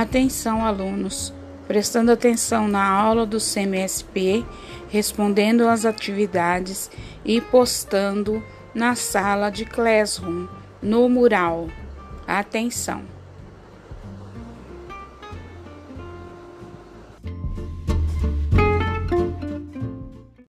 Atenção, alunos, prestando atenção na aula do CMSP, respondendo às atividades e postando na sala de Classroom, no mural. Atenção!